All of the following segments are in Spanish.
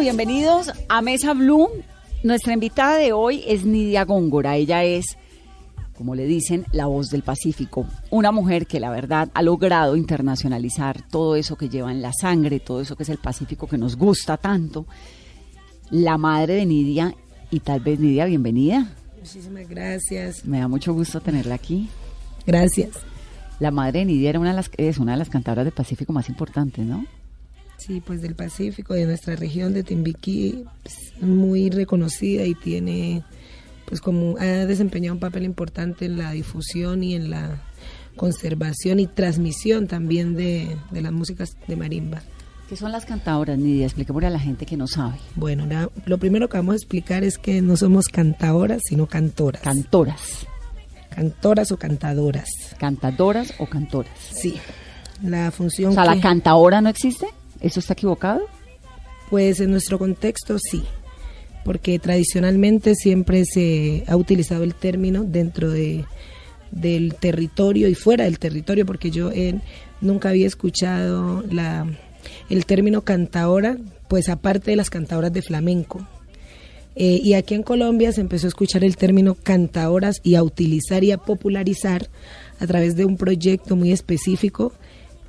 Bienvenidos a Mesa Blue. Nuestra invitada de hoy es Nidia Góngora, ella es, como le dicen, la voz del Pacífico, una mujer que la verdad ha logrado internacionalizar todo eso que lleva en la sangre, todo eso que es el Pacífico que nos gusta tanto. La madre de Nidia, y tal vez Nidia, bienvenida. Muchísimas gracias. Me da mucho gusto tenerla aquí. Gracias. La madre de Nidia era una de las, es una de las cantadoras del Pacífico más importantes, ¿no? Sí, pues del Pacífico, de nuestra región de Timbiquí, pues, muy reconocida y tiene, pues como ha desempeñado un papel importante en la difusión y en la conservación y transmisión también de, de las músicas de marimba. ¿Qué son las cantadoras, Nidia? Expliquémosle a la gente que no sabe. Bueno, la- lo primero que vamos a explicar es que no somos cantadoras, sino cantoras. Cantoras. cantoras o cantadoras. ¿Cantadoras o cantoras? Sí. La función O sea, ¿la cantadora no existe? ¿Eso está equivocado? Pues en nuestro contexto sí, porque tradicionalmente siempre se ha utilizado el término dentro de, del territorio y fuera del territorio, porque yo eh, nunca había escuchado la, el término cantaora, pues aparte de las cantadoras de flamenco. Eh, y aquí en Colombia se empezó a escuchar el término cantaoras y a utilizar y a popularizar a través de un proyecto muy específico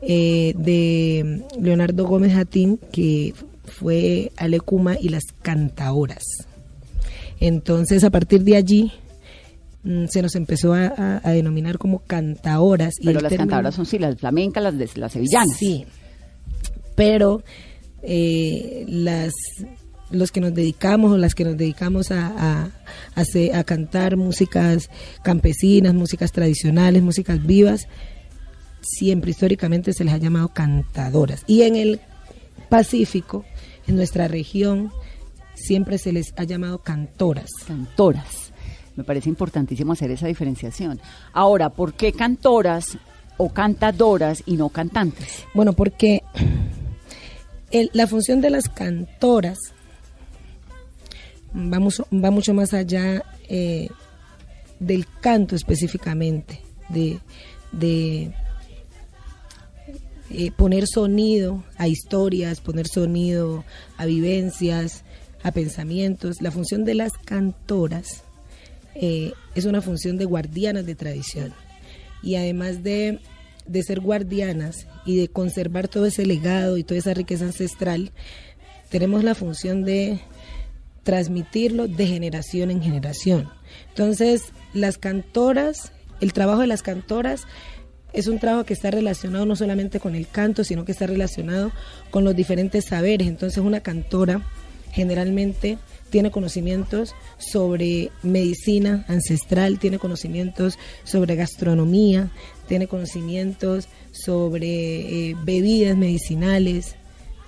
eh, de Leonardo Gómez Jatín, que fue Alecuma y las cantaoras. Entonces, a partir de allí, mm, se nos empezó a, denominar como cantaoras. y Pero el las término- cantadoras son sí, las flamencas, las de las sevillanas. Sí, pero eh, las los que nos dedicamos o las que nos dedicamos a, a, a hacer- a cantar músicas campesinas, músicas tradicionales, músicas vivas, siempre históricamente se les ha llamado cantadoras. Y en el Pacífico, en nuestra región, siempre se les ha llamado cantoras. Cantoras. Me parece importantísimo hacer esa diferenciación. Ahora, ¿por qué cantoras o cantadoras y no cantantes? Bueno, porque el- la función de las cantoras va mucho, va mucho más allá eh, del canto específicamente, de, de eh, poner sonido a historias, poner sonido a vivencias, a pensamientos. La función de las cantoras eh, es una función de guardianas de tradición. Y además de, de ser guardianas y de conservar todo ese legado y toda esa riqueza ancestral, tenemos la función de transmitirlo de generación en generación. Entonces, las cantoras, el trabajo de las cantoras es un trabajo que está relacionado no solamente con el canto, sino que está relacionado con los diferentes saberes. Entonces, una cantora generalmente tiene conocimientos sobre medicina ancestral, tiene conocimientos sobre gastronomía, tiene conocimientos sobre eh, bebidas medicinales,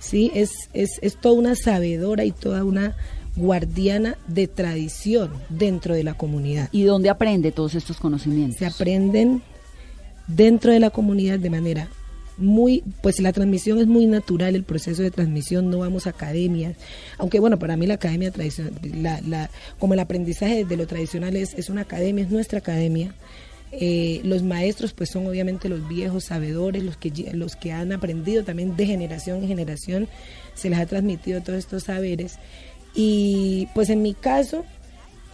¿sí? Es, es, es toda una sabedora y toda una guardiana de tradición dentro de la comunidad. ¿Y dónde aprende todos estos conocimientos? Se aprenden dentro de la comunidad de manera muy, pues la transmisión es muy natural, el proceso de transmisión, no vamos a academias, aunque bueno, para mí la academia tradicional, como el aprendizaje de lo tradicional es, es una academia, es nuestra academia, Eh, los maestros pues son obviamente los viejos sabedores, los que, los que han aprendido también de generación en generación, se les ha transmitido todos estos saberes. Y pues en mi caso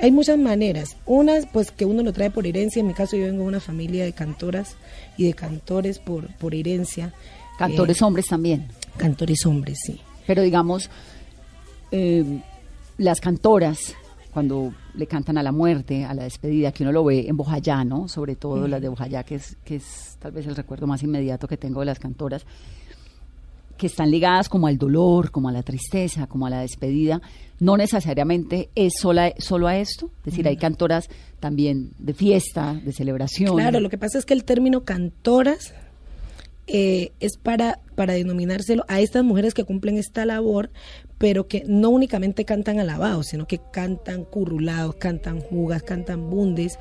hay muchas maneras. Unas pues que uno lo trae por herencia, en mi caso yo vengo de una familia de cantoras y de cantores por, por herencia. Cantores Eh, hombres también. cantores hombres, sí. Pero digamos, eh, las cantoras, cuando le cantan a la muerte, a la despedida, que uno lo ve en Bojayá, ¿no? Sobre todo las de Bojayá, que es, que es tal vez el recuerdo más inmediato que tengo de las cantoras, que están ligadas como al dolor, como a la tristeza, como a la despedida, no necesariamente es sola, solo a esto. Es decir, hay cantoras también de fiesta, de celebración. Claro, lo que pasa es que el término cantoras eh, es para, para denominárselo a estas mujeres que cumplen esta labor, pero que no únicamente cantan alabados, sino que cantan currulados, cantan jugas, cantan bundes.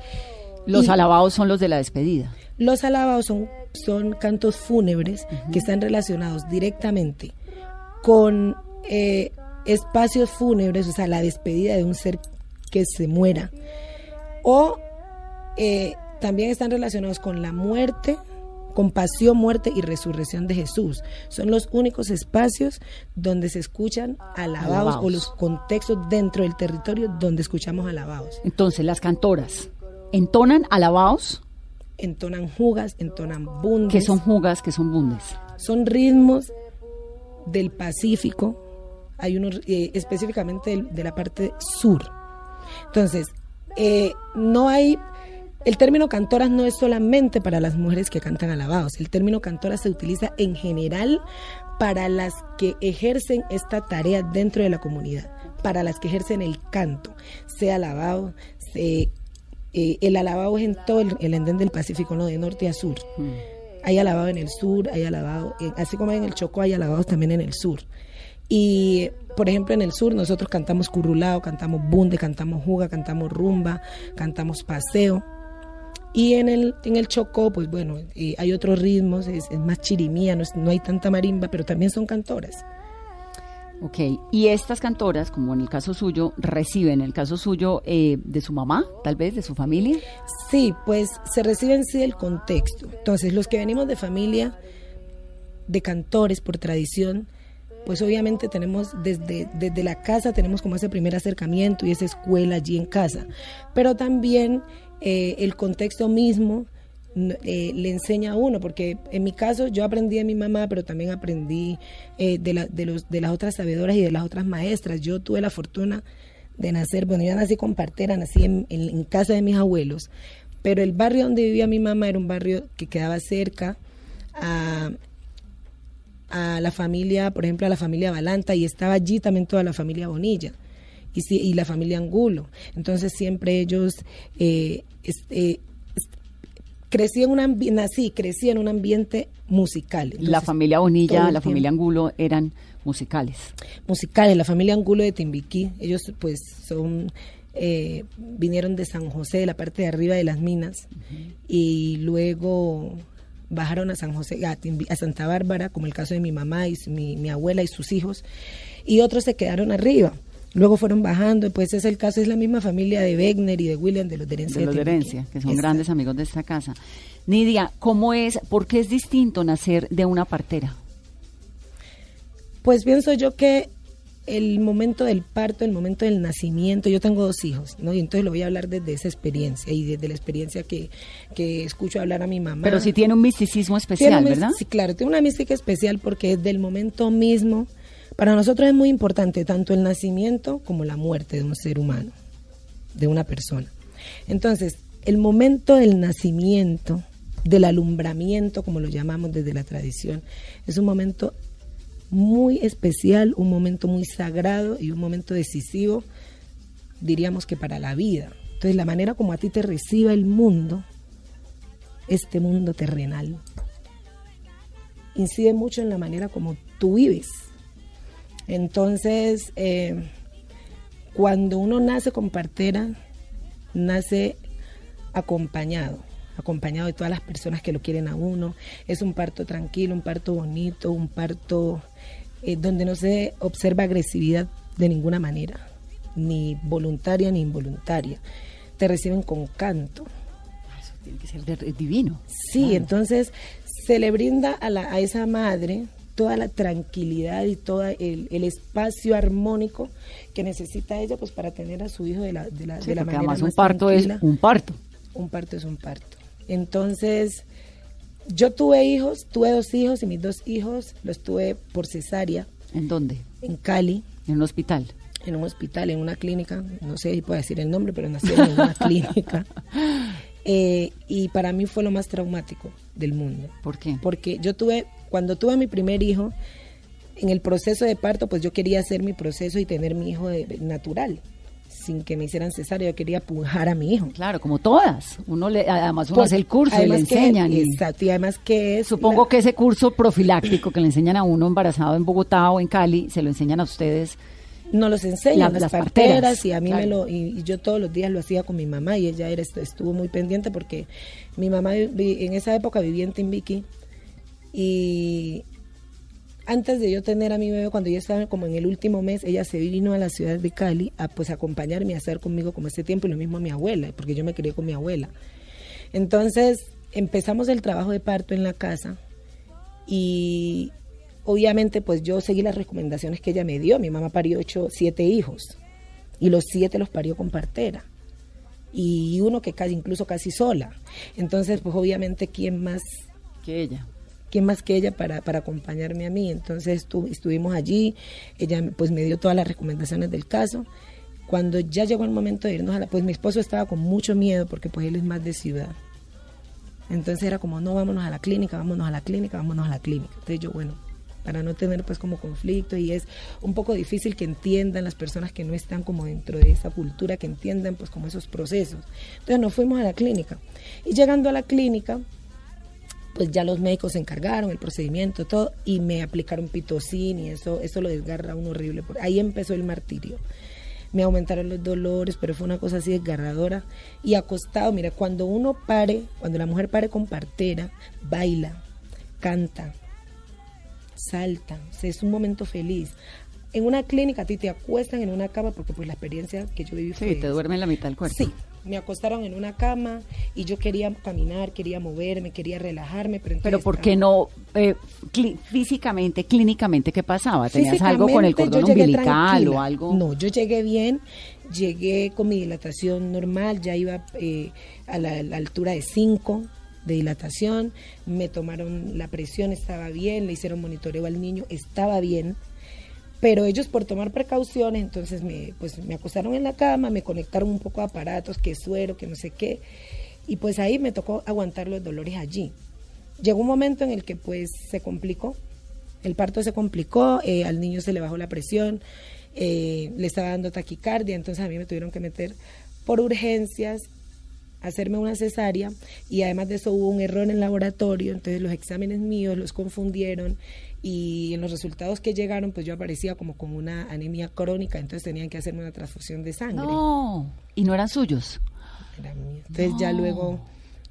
Los Y- alabados son los de la despedida. Los alabados son, son cantos fúnebres que están relacionados directamente con eh, espacios fúnebres, o sea, la despedida de un ser que se muera. O eh, también están relacionados con la muerte, con pasión, muerte y resurrección de Jesús. Son los únicos espacios donde se escuchan alabados, Alabados. o los contextos dentro del territorio donde escuchamos alabados. Entonces, las cantoras entonan alabados, Entonan jugas, entonan bundes. que son jugas, que son bundes. son ritmos del Pacífico, hay unos eh, específicamente de, la parte sur. Entonces, eh, no hay, el término cantoras no es solamente para las mujeres que cantan alabados, el término cantoras se utiliza en general para las que ejercen esta tarea dentro de la comunidad, para las que ejercen el canto, sea alabado, se- eh, el alabado es en todo el, el endén del Pacífico, ¿no? de norte a sur. Hay alabado en el sur, hay alabado, así como en el Chocó hay alabados también en el sur. Y, por ejemplo, en el sur nosotros cantamos currulao, cantamos bunde, cantamos juga, cantamos rumba, cantamos paseo. Y en el, en el Chocó, pues bueno, eh, hay otros ritmos, es, es más chirimía, no, es- no hay tanta marimba, pero también son cantoras. Ok, y estas cantoras, como en el caso suyo, reciben, en el caso suyo, eh, de su mamá, tal vez, de su familia. Sí, pues se recibe en sí del contexto. Entonces, los que venimos de familia de cantores por tradición, pues obviamente tenemos desde, desde la casa, tenemos como ese primer acercamiento y esa escuela allí en casa. Pero también eh, el contexto mismo eh, le enseña a uno, porque en mi caso yo aprendí de mi mamá, pero también aprendí eh, de, los, de las otras sabedoras y de las otras maestras. Yo tuve la fortuna de nacer, bueno, yo nací con partera, nací en, casa de mis abuelos, pero el barrio donde vivía mi mamá era un barrio que quedaba cerca a, a la familia, por ejemplo, a la familia Balanta, y estaba allí también toda la familia Bonilla y, y la familia Angulo. Entonces siempre ellos, eh, crecí en un nací, crecí en un ambiente musical. la familia Bonilla, la familia Angulo eran musicales. musicales, la familia Angulo de Timbiquí, ellos pues son eh, vinieron de San José, de la parte de arriba de las minas, y luego bajaron a San José, a, a Santa Bárbara, como el caso de mi mamá y mi, mi abuela y sus hijos, y otros se quedaron arriba. Luego fueron bajando, pues es el caso, es la misma familia de Wegner y de William de los de Herencia. de los de Timbiquí. herencia, que son Exacto. grandes amigos de esta casa. Nidia, ¿cómo es, por qué es distinto nacer de una partera? Pues pienso yo que el momento del parto, el momento del nacimiento, yo tengo dos hijos, ¿no? Y entonces lo voy a hablar desde esa experiencia y desde la experiencia que, que escucho hablar a mi mamá. Pero sí tiene un misticismo Tiene especial, ¿verdad? Sí, claro, tiene una mística especial porque desde el momento mismo, para nosotros es muy importante tanto el nacimiento como la muerte de un ser humano, de una persona. Entonces, el momento del nacimiento, del alumbramiento, como lo llamamos desde la tradición, es un momento muy especial, un momento muy sagrado y un momento decisivo, diríamos que para la vida. Entonces, la manera como a ti te reciba el mundo, este mundo terrenal, incide mucho en la manera como tú vives. Entonces, eh, cuando uno nace con partera, nace acompañado, acompañado de todas las personas que lo quieren a uno. Es un parto tranquilo, un parto bonito, un parto eh, donde no se observa agresividad de ninguna manera, ni voluntaria ni involuntaria. Te reciben con canto. Tiene que ser divino. Sí, entonces se le brinda a, la, a esa madre toda la tranquilidad y todo el, el espacio armónico que necesita ella pues para tener a su hijo de la, de la, Sí, de la porque manera además un más parto tranquila. es un parto. un parto es un parto. Entonces, yo tuve hijos, tuve dos hijos y mis dos hijos los tuve por cesárea ¿En dónde? en Cali, En un hospital. en un hospital, en una clínica, no sé si puedo decir el nombre, pero nacieron en una clínica. Eh, y para mí fue lo más traumático del mundo. ¿Por qué? Porque yo tuve, cuando tuve mi primer hijo, en el proceso de parto, pues yo quería hacer mi proceso y tener mi hijo de- natural, sin que me hicieran cesárea, yo quería pujar a mi hijo. Claro, como todas. Uno le, además uno Pues, hace el curso y le que- enseñan. y- exacto, y además que es... Supongo la- que ese curso profiláctico que le enseñan a uno embarazado en Bogotá o en Cali, se lo enseñan a ustedes. nos los enseñan La- las, las parteras, parteras, y a mí claro. me lo y, y yo todos los días lo hacía con mi mamá y ella era estuvo muy pendiente porque mi mamá vi- en esa época vivía en Timbiqui y antes de yo tener a mi bebé cuando yo estaba como en el último mes ella se vino a la ciudad de Cali a pues acompañarme a hacer conmigo como ese tiempo y lo mismo a mi abuela porque yo me crié con mi abuela entonces empezamos el trabajo de parto en la casa y obviamente pues yo seguí las recomendaciones que ella me dio. Mi mamá parió ocho, siete hijos y los siete los parió con partera y uno que casi incluso casi sola. Entonces pues obviamente quién más Que ella. Quién más que ella para, para acompañarme a mí. Entonces estu- estuvimos allí, ella pues me dio todas las recomendaciones del caso. Cuando ya llegó el momento de irnos a la, pues mi esposo estaba con mucho miedo porque pues él es más de ciudad. Entonces era como, no, vámonos a la clínica, vámonos a la clínica, vámonos a la clínica. Entonces yo, bueno, para no tener pues como conflicto y es un poco difícil que entiendan las personas que no están como dentro de esa cultura, que entiendan pues como esos procesos. Entonces nos fuimos a la clínica y llegando a la clínica, pues ya los médicos se encargaron el procedimiento, todo, y me aplicaron pitocin y eso, eso lo desgarra a uno horrible. Ahí empezó el martirio. Me aumentaron los dolores, pero fue una cosa así desgarradora. Y acostado, mira, cuando uno pare, cuando la mujer pare con partera, baila, canta, salta, es un momento feliz. En una clínica a ti te acuestan en una cama porque pues la experiencia que yo viví fue Sí, te duerme en la mitad del cuerpo. Sí, me acostaron en una cama y yo quería caminar, quería moverme, quería relajarme, pero entonces Pero ¿por qué no eh, cli- físicamente, clínicamente, qué pasaba? ¿Tenías algo con el cordón umbilical tranquila. o algo? No, yo llegué bien, llegué con mi dilatación normal, ya iba eh, a la, la altura de 5 de dilatación, me tomaron la presión, estaba bien, le hicieron monitoreo al niño, estaba bien, pero ellos por tomar precauciones, entonces me, pues, me acostaron en la cama, me conectaron un poco a aparatos, que suero, que no sé qué, y pues ahí me tocó aguantar los dolores allí. Llegó un momento en el que pues se complicó, el parto se complicó, eh, al niño se le bajó la presión, eh, le estaba dando taquicardia, entonces a mí me tuvieron que meter por urgencias, hacerme una cesárea y además de eso hubo un error en el laboratorio, entonces los exámenes míos los confundieron y en los resultados que llegaron pues yo aparecía como con una anemia crónica, entonces tenían que hacerme una transfusión de sangre. No, y no eran suyos. Era mío. Entonces ya luego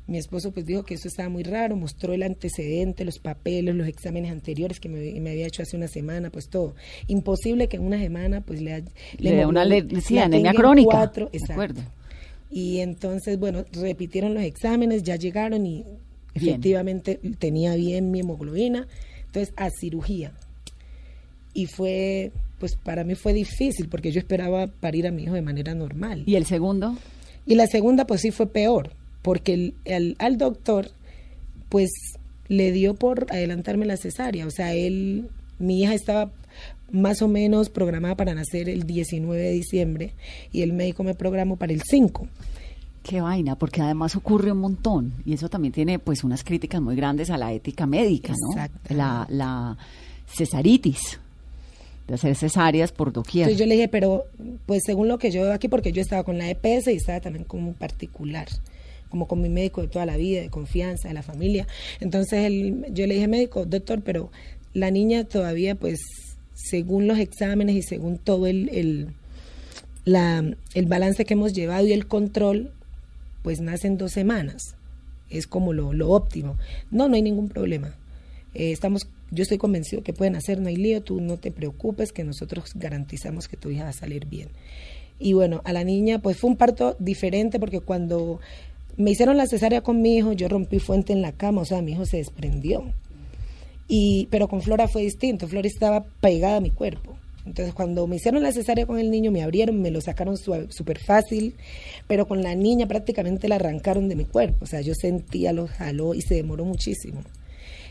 mi esposo pues dijo que eso estaba muy raro, mostró el antecedente, los papeles, los exámenes anteriores que me, me había hecho hace una semana, pues todo. Imposible que en una semana pues le, Le da una le- sí, anemia crónica. cuatro, De exacto. acuerdo. Y entonces, bueno, repitieron los exámenes, ya llegaron y Bien. efectivamente tenía bien mi hemoglobina. Entonces, a cirugía. Y fue, pues para mí fue difícil porque yo esperaba parir a mi hijo de manera normal. ¿Y el segundo? Y la segunda, pues sí fue peor, porque el, el- al doctor, pues le dio por adelantarme la cesárea. O sea, él, mi hija estaba más o menos programada para nacer el 19 de diciembre y el médico me programó para el 5. Qué vaina, porque además ocurre un montón y eso también tiene pues unas críticas muy grandes a la ética médica, ¿no? La, la cesaritis, de hacer cesáreas por doquier. Entonces yo le dije, pero pues según lo que yo veo aquí, porque yo estaba con la EPS y estaba también un particular, como con mi médico de toda la vida, de confianza, de la familia. Entonces él, yo le dije, médico, doctor, pero la niña todavía, pues, según los exámenes y según todo el, el, la, el balance que hemos llevado y el control, pues nace en dos semanas. Es como lo, lo óptimo. No, no hay ningún problema. Eh, estamos, yo estoy convencido que pueden hacer, no hay lío, tú no te preocupes, que nosotros garantizamos que tu hija va a salir bien. Y bueno, a la niña, pues fue un parto diferente porque cuando me hicieron la cesárea con mi hijo, yo rompí fuente en la cama, o sea, mi hijo se desprendió. Y, pero con Flora fue distinto, Flora estaba pegada a mi cuerpo. Entonces, cuando me hicieron la cesárea con el niño, me abrieron, me lo sacaron súper fácil, pero con la niña prácticamente la arrancaron de mi cuerpo. O sea, yo sentía, lo jaló y se demoró muchísimo.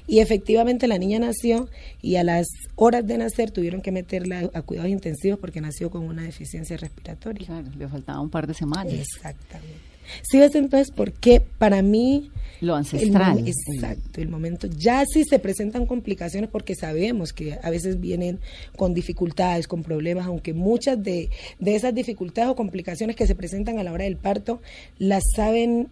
Y efectivamente la niña nació y a las horas de nacer tuvieron que meterla a cuidados intensivos porque nació con una deficiencia respiratoria. Claro, le faltaba un par de semanas. Exactamente. Sí, ves entonces por qué para mí lo ancestral. El, exacto, el momento. Ya sí se presentan complicaciones porque sabemos que a veces vienen con dificultades, con problemas, aunque muchas de, de esas dificultades o complicaciones que se presentan a la hora del parto las saben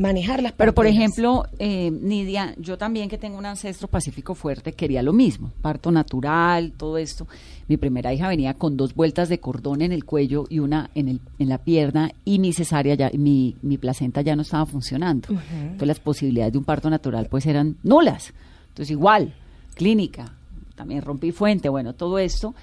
manejarlas. Pero, por ejemplo, eh, Nidia, yo también que tengo un ancestro pacífico fuerte, quería lo mismo, parto natural, todo esto. Mi primera hija venía con dos vueltas de cordón en el cuello y una en, el, en la pierna y mi cesárea, ya, mi, mi placenta ya no estaba funcionando. Entonces las posibilidades de un parto natural pues eran nulas. Entonces igual, clínica, también rompí fuente, bueno, todo esto.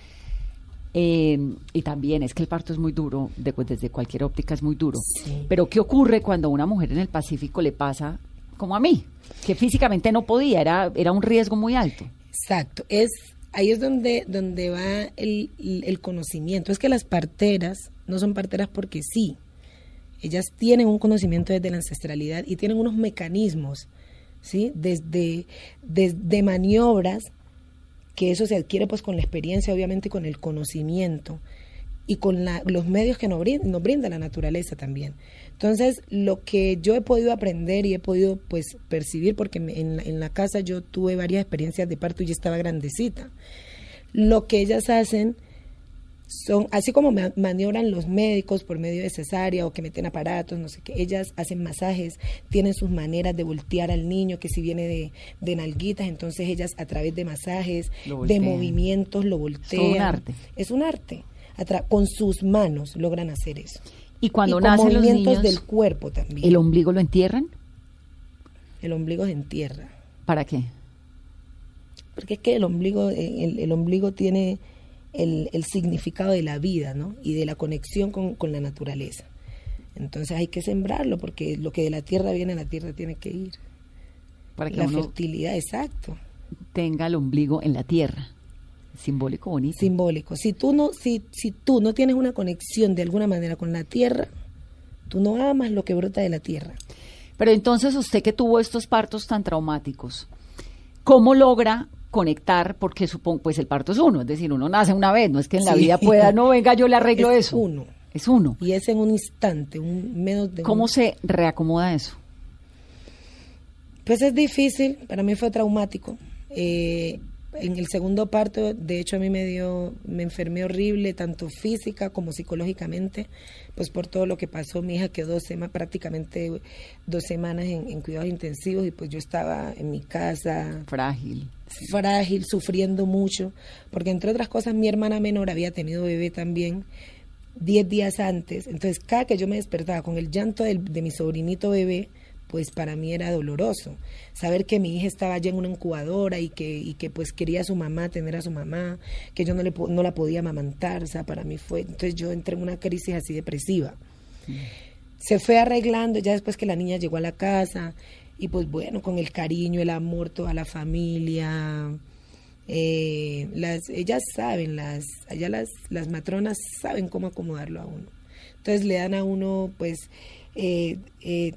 Eh, y también es que el parto es muy duro, de, pues, desde cualquier óptica es muy duro. Pero ¿qué ocurre cuando a una mujer en el Pacífico le pasa como a mí? Que físicamente no podía, era, era un riesgo muy alto. Exacto, es ahí es donde, donde va el, el conocimiento. Es que las parteras no son parteras porque sí. Ellas tienen un conocimiento desde la ancestralidad y tienen unos mecanismos, ¿sí? Desde, desde maniobras que eso se adquiere pues con la experiencia, obviamente, con el conocimiento y con los medios que nos brinda, nos brinda la naturaleza también. Entonces, lo que yo he podido aprender y he podido pues percibir, porque en, en la casa yo tuve varias experiencias de parto y ya estaba grandecita, lo que ellas hacen son, así como maniobran los médicos por medio de cesárea o que meten aparatos, no sé qué, ellas hacen masajes, tienen sus maneras de voltear al niño, que si viene de, de nalguitas, entonces ellas a través de masajes, de movimientos, lo voltean. Es un arte. Es un arte. con sus manos logran hacer eso. Y cuando nacen los niños, del cuerpo también. ¿El ombligo lo entierran? El ombligo se entierra. ¿Para qué? Porque es que el ombligo, el, el ombligo tiene el, el, significado de la vida ¿no? y de la conexión con, con, la naturaleza. Entonces hay que sembrarlo porque lo que de la tierra viene a la tierra tiene que ir. Para que la fertilidad, exacto. Tenga el ombligo en la tierra. Simbólico bonito. Simbólico. Si tú no, si, si tú no tienes una conexión de alguna manera con la tierra, tú no amas lo que brota de la tierra. Pero entonces usted que tuvo estos partos tan traumáticos, ¿cómo logra conectar porque supongo pues el parto es uno, es decir, uno nace una vez, no es que en la vida pueda, no venga yo le arreglo es eso. Uno. Es uno. Y es en un instante, un menos de ¿Cómo se reacomoda eso? Pues es difícil, para mí fue traumático. Eh, en el segundo parto, de hecho, a mí me dio, me enfermé horrible, tanto física como psicológicamente, pues por todo lo que pasó. Mi hija quedó sema, prácticamente dos semanas en, en, cuidados intensivos y pues yo estaba en mi casa. Frágil. Frágil, sufriendo mucho, porque entre otras cosas mi hermana menor había tenido bebé también diez días antes. Entonces, cada que yo me despertaba con el llanto del, de mi sobrinito bebé, pues para mí era doloroso. Saber que mi hija estaba allá en una incubadora y que, y que pues quería a su mamá, tener a su mamá, que yo no, le, no la podía amamantar, o sea, para mí fue, entonces yo entré en una crisis así depresiva. Se fue arreglando ya después que la niña llegó a la casa y pues bueno, con el cariño, el amor, toda la familia. Eh, las, ellas saben, las, allá las, las matronas saben cómo acomodarlo a uno. Entonces le dan a uno pues eh, eh,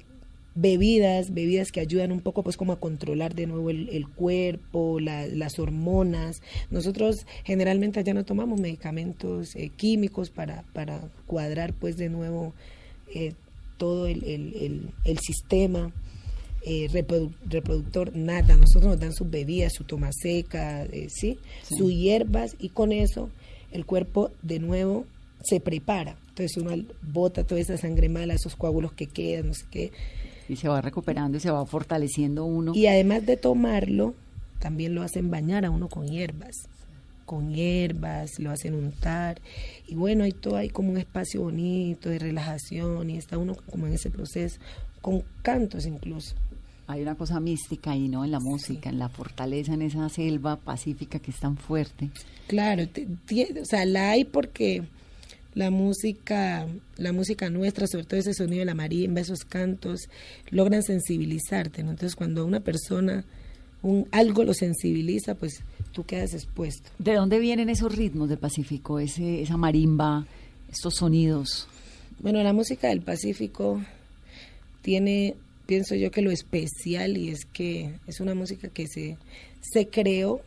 bebidas, bebidas que ayudan un poco pues como a controlar de nuevo el, el cuerpo, la, las hormonas. Nosotros generalmente allá no tomamos medicamentos eh, químicos para, para cuadrar pues de nuevo eh, todo el, el, el sistema. Eh, reproductor, nada. Nosotros nos dan sus bebidas, su toma seca, eh, ¿sí? sí, sus hierbas y con eso el cuerpo de nuevo se prepara. Entonces uno bota toda esa sangre mala, esos coágulos que quedan, no sé qué y se va recuperando y se va fortaleciendo uno. Y además de tomarlo, también lo hacen bañar a uno con hierbas, con hierbas, lo hacen untar. Y bueno, hay todo, hay como un espacio bonito de relajación y está uno como en ese proceso, con cantos incluso. Hay una cosa mística ahí, ¿no? En la música, en la fortaleza, en esa selva pacífica que es tan fuerte. Claro, o sea, la hay porque la música, la música nuestra, sobre todo ese sonido de la marimba, esos cantos, logran sensibilizarte, ¿no? Entonces cuando una persona un algo lo sensibiliza, pues tú quedas expuesto. ¿De dónde vienen esos ritmos del Pacífico, ese, esa marimba, estos sonidos? Bueno, la música del Pacífico tiene, pienso yo que lo especial y es que es una música que se, se creó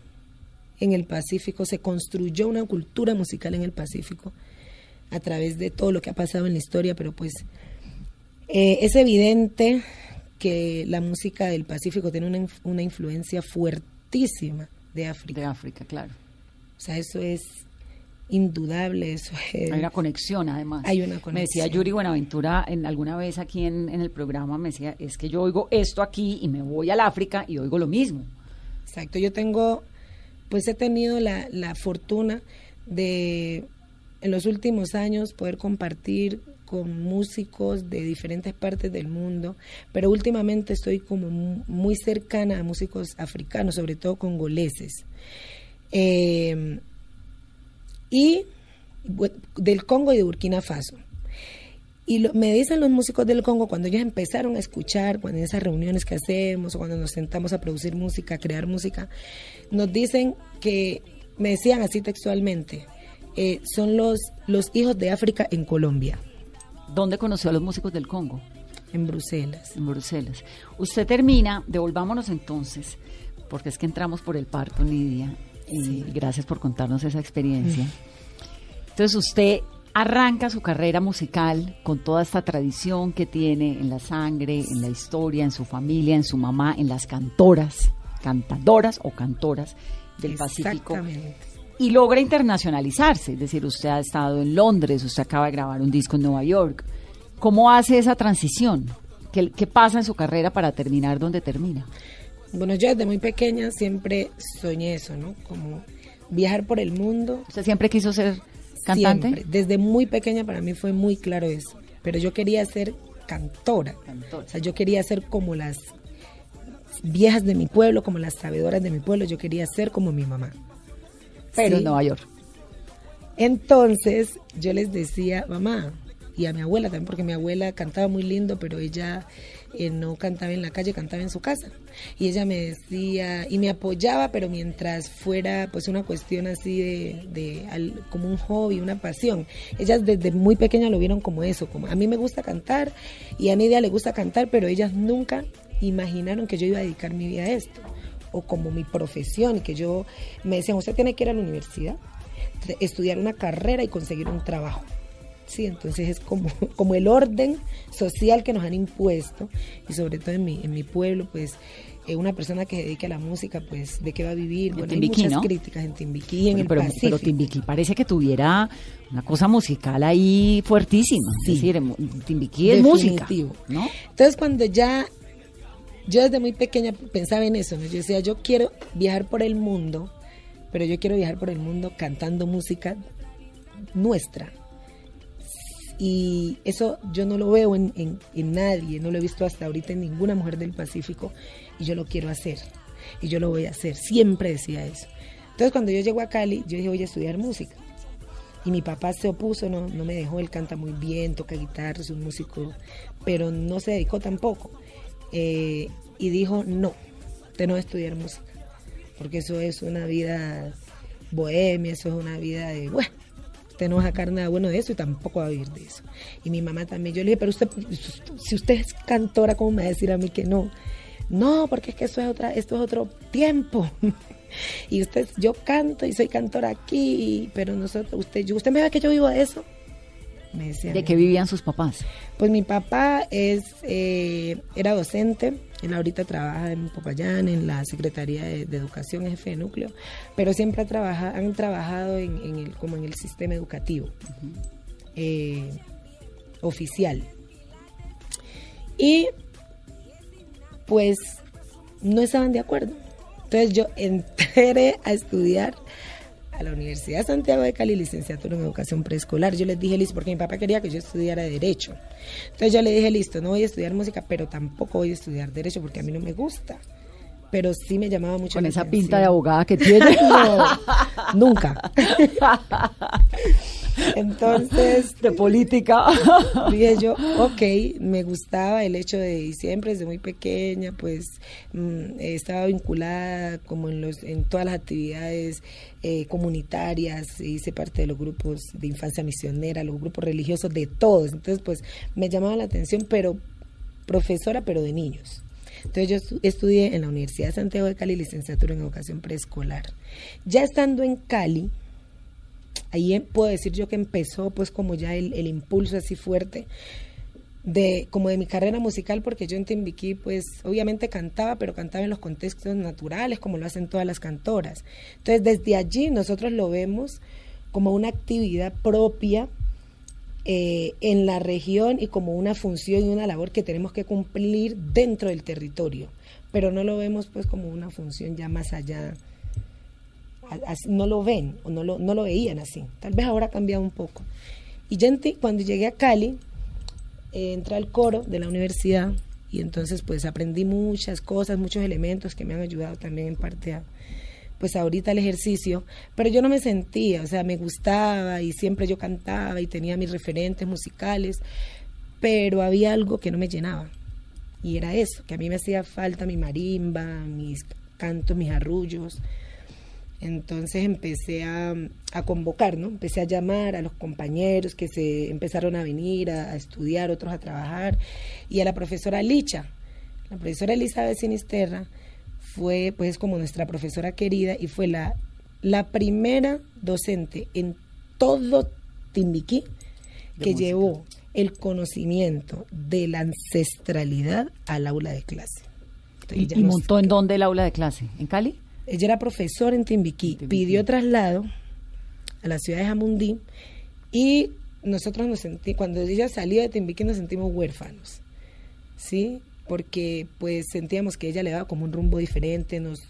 en el Pacífico, se construyó una cultura musical en el Pacífico a través de todo lo que ha pasado en la historia, pero pues eh, es evidente que la música del Pacífico tiene una, una influencia fuertísima de África. De África, claro. O sea, eso es indudable, eso es... Hay una conexión, además. Hay una Me decía conexión. Yuri Buenaventura en alguna vez aquí en, en el programa, me decía, es que yo oigo esto aquí y me voy al África y oigo lo mismo. Exacto, yo tengo, pues he tenido la, la fortuna de en los últimos años poder compartir con músicos de diferentes partes del mundo, pero últimamente estoy como mu- muy cercana a músicos africanos, sobre todo congoleses. Eh, y del Congo y de Burkina Faso. Y me dicen los músicos del Congo, cuando ellos empezaron a escuchar, cuando en esas reuniones que hacemos, o cuando nos sentamos a producir música, crear música, nos dicen que, me decían así textualmente, eh, son los, los hijos de África en Colombia, ¿Dónde conoció a los músicos del Congo? en Bruselas. En Bruselas. Usted termina, devolvámonos entonces, porque es que entramos por el parto, Lidia, y gracias por contarnos esa experiencia. Entonces usted arranca su carrera musical con toda esta tradición que tiene en la sangre, en la historia, en su familia, en su mamá, en las cantoras, cantadoras o cantoras del Pacífico Exactamente. Y logra internacionalizarse. Es decir, usted ha estado en Londres, usted acaba de grabar un disco en Nueva York. ¿Cómo hace esa transición? ¿Qué, qué pasa en su carrera para terminar donde termina? Bueno, yo desde muy pequeña siempre soñé eso, ¿no? Como viajar por el mundo, ¿Usted siempre quiso ser cantante? Siempre. Desde muy pequeña para mí fue muy claro eso. Pero yo quería ser cantora. Cantora. O sea, yo quería ser como las viejas de mi pueblo, como las sabedoras de mi pueblo. Yo quería ser como mi mamá. Pero Sí. en Nueva York. Entonces yo les decía, mamá, y a mi abuela también, porque mi abuela cantaba muy lindo, pero ella eh, no cantaba en la calle, cantaba en su casa. Y ella me decía, y me apoyaba, pero mientras fuera pues una cuestión así de, de al- como un hobby, una pasión. Ellas desde muy pequeña lo vieron como eso, como a mí me gusta cantar y a Nidia le gusta cantar, pero ellas nunca imaginaron que yo iba a dedicar mi vida a esto o como mi profesión, que yo me decían, usted tiene que ir a la universidad, estudiar una carrera y conseguir un trabajo. Sí, entonces es como, como el orden social que nos han impuesto y sobre todo en mi, en mi pueblo, pues eh, una persona que se dedique a la música, pues de qué va a vivir. En Bueno, Timbiquí, hay muchas ¿no? críticas en Timbiquí en el pero, Pacífico. pero Timbiquí parece que tuviera una cosa musical ahí fuertísima. Sí. Es decir, Timbiquí es música. Definitivo. ¿no? Entonces cuando ya, yo desde muy pequeña pensaba en eso, ¿no? Yo decía, yo quiero viajar por el mundo, pero yo quiero viajar por el mundo cantando música nuestra. Y eso yo no lo veo en, nadie, no lo he visto hasta ahorita en ninguna mujer del Pacífico y yo lo quiero hacer. Y yo lo voy a hacer, siempre decía eso. Entonces cuando yo llego a Cali, yo dije, voy a estudiar música. Y mi papá se opuso, no, no me dejó, él canta muy bien, toca guitarra, es un músico, pero no se dedicó tampoco. Eh, y dijo, no, usted no va a estudiar música, porque eso es una vida bohemia, eso es una vida de, bueno, usted no va a sacar nada bueno de eso y tampoco va a vivir de eso. Y mi mamá también, yo le dije, pero usted, si usted es cantora, ¿cómo me va a decir a mí que no? No, porque es que eso es otra, esto es otro tiempo. y usted, yo canto y soy cantora aquí, pero nosotros, usted, yo, usted me ve que yo vivo de eso. Me decía. ¿De qué vivían sus papás? pues mi papá es eh, era docente, él ahorita trabaja en Popayán, en la Secretaría de, de Educación, jefe de núcleo, pero siempre ha trabaja- han trabajado en, en el, como en el sistema educativo eh, oficial. Y pues no estaban de acuerdo. Entonces yo entré a estudiar a la Universidad de Santiago de Cali, licenciatura en educación preescolar. Yo les dije, listo, porque mi papá quería que yo estudiara derecho. Entonces yo le dije, listo, no voy a estudiar música, pero tampoco voy a estudiar derecho porque a mí no me gusta. Pero sí me llamaba mucho Con la esa atención. pinta de abogada que tiene. No, nunca. Entonces, De política. dije yo, ok, me gustaba el hecho de, y siempre desde muy pequeña, pues mm, estaba vinculada como en, los, en todas las actividades eh, comunitarias, hice parte de los grupos de infancia misionera, los grupos religiosos, de todos. Entonces, pues me llamaba la atención, pero profesora, pero de niños. Entonces yo estu- estudié en la Universidad de Santiago de Cali licenciatura en educación preescolar. Ya estando en Cali, ahí em- puedo decir yo que empezó pues como ya el, el impulso así fuerte de como de mi carrera musical porque yo en Timbiquí pues obviamente cantaba pero cantaba en los contextos naturales como lo hacen todas las cantoras. Entonces desde allí nosotros lo vemos como una actividad propia eh, en la región y como una función y una labor que tenemos que cumplir dentro del territorio pero no lo vemos pues como una función ya más allá no lo ven o no lo, no lo veían así. Tal vez ahora ha cambiado un poco. Y Ti- cuando llegué a Cali, eh, entré al coro de la universidad y entonces pues aprendí muchas cosas, muchos elementos que me han ayudado también en parte a, pues ahorita el ejercicio, pero yo no me sentía, o sea, me gustaba y siempre yo cantaba y tenía mis referentes musicales, pero había algo que no me llenaba. Y era eso, que a mí me hacía falta mi marimba, mis cantos, mis arrullos. Entonces empecé a, a convocar, ¿no? Empecé a llamar a los compañeros que se empezaron a venir a, a estudiar, otros a trabajar, y a la profesora Licha. La profesora Elizabeth Sinisterra fue, pues, como nuestra profesora querida y fue la, la primera docente en todo Timbiquí que llevó el conocimiento de la ancestralidad al aula de clase. Entonces, ¿Y, montó en dónde el aula de clase? ¿En Cali? Ella era profesora en Timbiquí, pidió traslado a la ciudad de Jamundí y nosotros nos sentimos, cuando ella salió de Timbiquí nos sentimos huérfanos, ¿sí? Porque pues sentíamos que ella le daba como un rumbo diferente, nos,